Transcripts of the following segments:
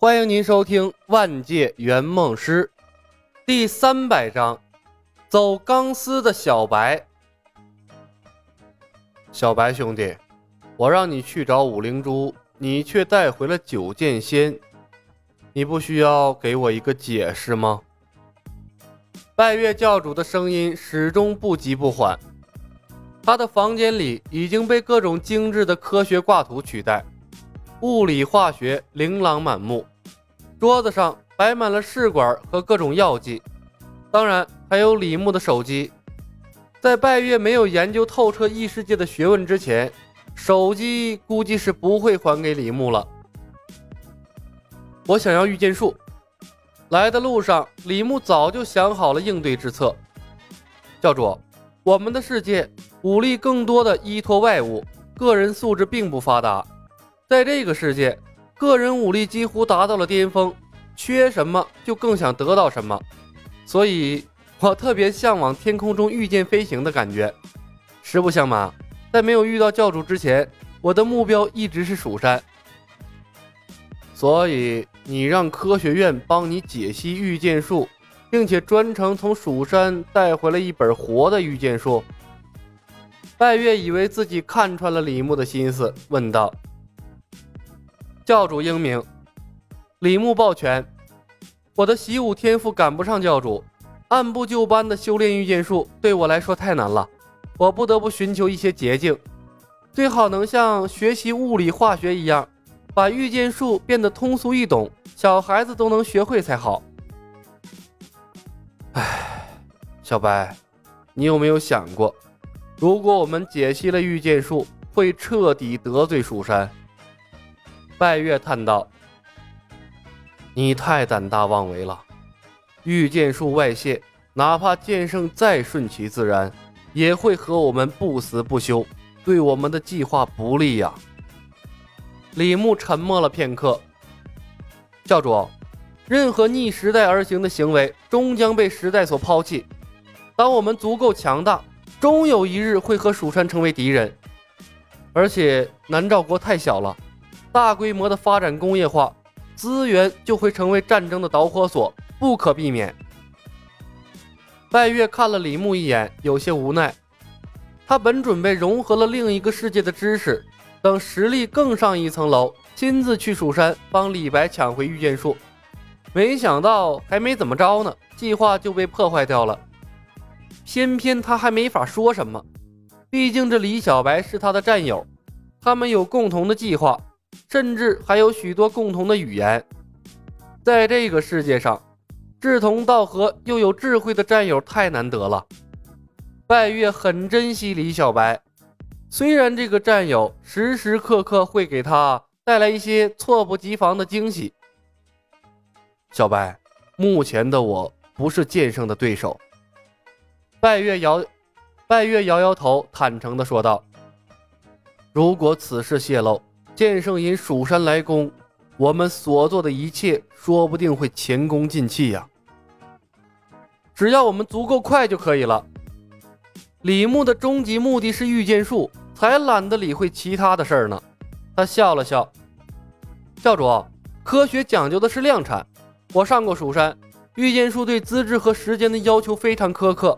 欢迎您收听《万界圆梦师》第三百章：走钢丝的小白。小白兄弟，我让你去找五灵珠，你却带回了九剑仙，你不需要给我一个解释吗？拜月教主的声音始终不急不缓。他的房间里已经被各种精致的科学挂图取代。物理化学琳琅满目，桌子上摆满了试管和各种药剂，当然还有李牧的手机。在拜月没有研究透彻异世界的学问之前，手机估计是不会还给李牧了。我想要御剑术。来的路上，李牧早就想好了应对之策。教主，我们的世界武力更多的依托外物，个人素质并不发达。在这个世界，个人武力几乎达到了巅峰，缺什么就更想得到什么，所以我特别向往天空中御剑飞行的感觉。实不相瞒，在没有遇到教主之前，我的目标一直是蜀山。所以你让科学院帮你解析御剑术，并且专程从蜀山带回了一本活的御剑术。拜月以为自己看穿了李牧的心思，问道。教主英明，李牧抱拳。我的习武天赋赶不上教主，按部就班的修炼御剑术对我来说太难了，我不得不寻求一些捷径，最好能像学习物理化学一样，把御剑术变得通俗易懂，小孩子都能学会才好。唉，小白，你有没有想过，如果我们解析了御剑术，会彻底得罪蜀山？拜月叹道：“你太胆大妄为了！御剑术外泄，哪怕剑圣再顺其自然，也会和我们不死不休，对我们的计划不利呀。”李牧沉默了片刻。教主，任何逆时代而行的行为，终将被时代所抛弃。当我们足够强大，终有一日会和蜀山成为敌人。而且南诏国太小了。大规模的发展工业化，资源就会成为战争的导火索，不可避免。拜月看了李牧一眼，有些无奈。他本准备融合了另一个世界的知识，等实力更上一层楼，亲自去蜀山帮李白抢回御剑术。没想到还没怎么着呢，计划就被破坏掉了。偏偏他还没法说什么，毕竟这李小白是他的战友，他们有共同的计划。甚至还有许多共同的语言，在这个世界上，志同道合又有智慧的战友太难得了。拜月很珍惜李小白，虽然这个战友时时刻刻会给他带来一些措不及防的惊喜。小白，目前的我不是剑圣的对手。拜月摇，拜月摇摇头，坦诚地说道：“如果此事泄露。”剑圣引蜀山来攻，我们所做的一切说不定会前功尽弃呀。只要我们足够快就可以了。李牧的终极目的是御剑术，才懒得理会其他的事儿呢。他笑了笑，教主，科学讲究的是量产。我上过蜀山，御剑术对资质和时间的要求非常苛刻。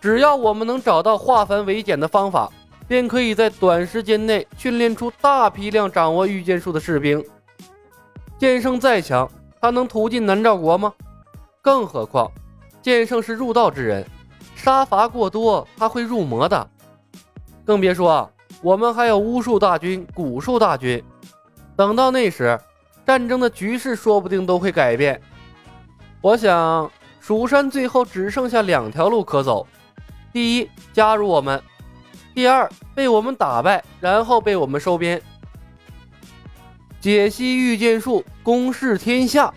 只要我们能找到化繁为简的方法。便可以在短时间内训练出大批量掌握御剑术的士兵。剑圣再强，他能屠进南诏国吗？更何况，剑圣是入道之人，杀伐过多，他会入魔的。更别说我们还有巫术大军、蛊术大军。等到那时，战争的局势说不定都会改变。我想，蜀山最后只剩下两条路可走：第一，加入我们。第二，被我们打败，然后被我们收编，解析御剑术，攻势天下，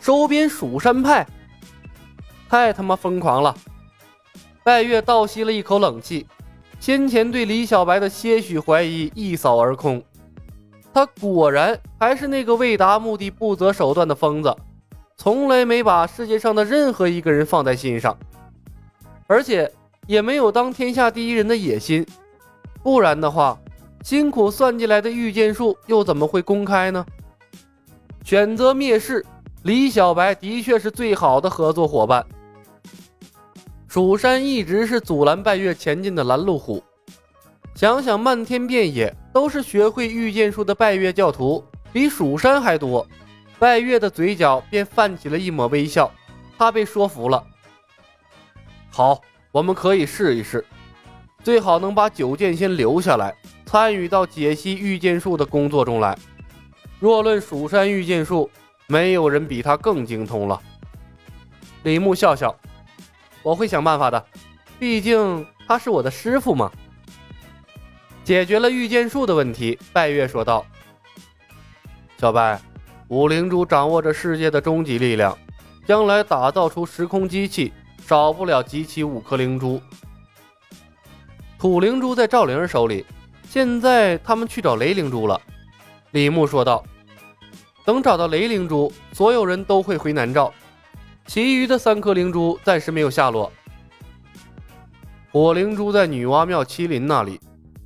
收编蜀山派，太他妈疯狂了！拜月倒吸了一口冷气，先前对李小白的些许怀疑一扫而空，他果然还是那个为达目的不择手段的疯子，从来没把世界上的任何一个人放在心上，而且。也没有当天下第一人的野心，不然的话，辛苦算计来的御剑术又怎么会公开呢？选择灭世，李小白的确是最好的合作伙伴。蜀山一直是阻拦拜月前进的拦路虎。想想漫天遍野都是学会御剑术的拜月教徒，比蜀山还多，拜月的嘴角便泛起了一抹微笑。他被说服了。好，我们可以试一试，最好能把九剑仙留下来，参与到解析御剑术的工作中来。若论蜀山御剑术，没有人比他更精通了。李牧笑笑，我会想办法的，毕竟他是我的师傅嘛。解决了御剑术的问题，拜月说道：“小白，五灵珠掌握着世界的终极力量，将来打造出时空机器，少不了集齐五颗灵珠。土灵珠在赵灵儿手里，现在他们去找雷灵珠了。”李牧说道。等找到雷灵珠，所有人都会回南诏。其余的三颗灵珠暂时没有下落。火灵珠在女娲庙麒麟那里，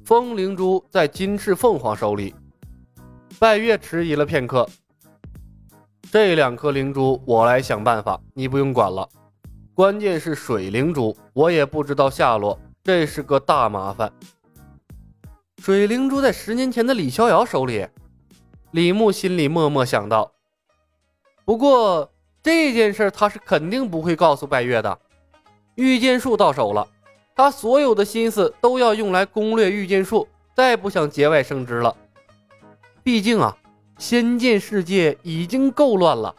风灵珠在金翅凤凰手里。拜月迟疑了片刻，这两颗灵珠我来想办法，你不用管了。关键是水灵珠，我也不知道下落，这是个大麻烦。水灵珠在十年前的李逍遥手里。李牧心里默默想到，不过这件事他是肯定不会告诉拜月的。御剑术到手了，他所有的心思都要用来攻略御剑术，再不想节外生枝了。毕竟啊，仙剑世界已经够乱了。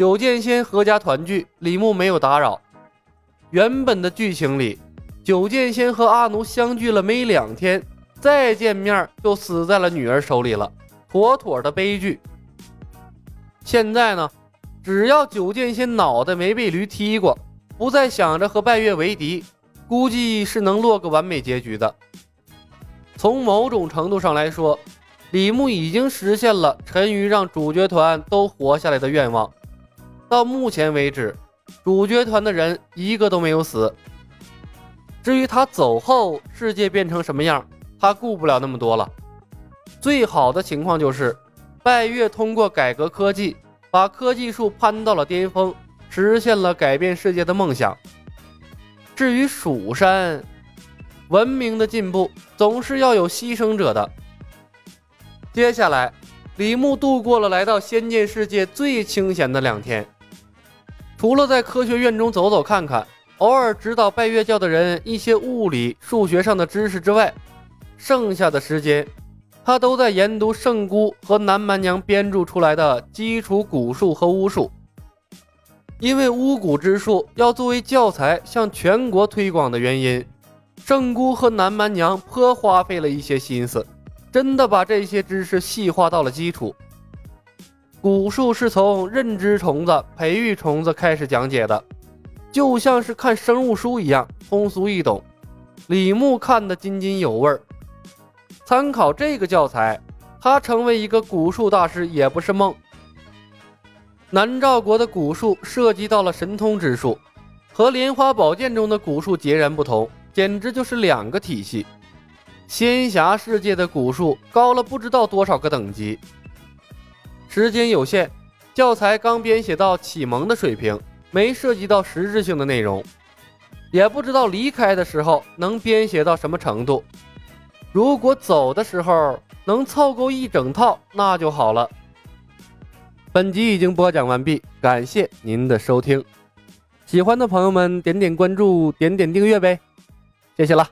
九剑仙合家团聚，李牧没有打扰。原本的剧情里，九剑仙和阿奴相聚了没两天。再见面就死在了女儿手里了，妥妥的悲剧。现在呢，只要九剑仙脑袋没被驴踢过，不再想着和拜月为敌，估计是能落个完美结局的。从某种程度上来说，李牧已经实现了陈鱼让主角团都活下来的愿望。到目前为止，主角团的人一个都没有死。至于他走后世界变成什么样？他顾不了那么多了，最好的情况就是拜月通过改革科技，把科技树攀到了巅峰，实现了改变世界的梦想。至于蜀山，文明的进步总是要有牺牲者的。接下来，李牧度过了来到仙剑世界最清闲的两天，除了在科学院中走走看看，偶尔指导拜月教的人一些物理、数学上的知识之外。剩下的时间，他都在研读圣姑和南蛮娘编著出来的基础蛊术和巫术。因为巫蛊之术要作为教材向全国推广的原因，圣姑和南蛮娘颇花费了一些心思，真的把这些知识细化到了基础。蛊术是从认知虫子、培育虫子开始讲解的，就像是看生物书一样通俗易懂。李牧看得津津有味儿。参考这个教材，他成为一个蛊术大师也不是梦。南诏国的蛊术涉及到了神通之术，和莲花宝剑中的蛊术截然不同，简直就是两个体系。仙侠世界的蛊术高了不知道多少个等级。时间有限，教材刚编写到启蒙的水平，没涉及到实质性的内容，也不知道离开的时候能编写到什么程度。如果走的时候能凑够一整套，那就好了。本集已经播讲完毕，感谢您的收听。喜欢的朋友们点点关注，点点订阅呗，谢谢了。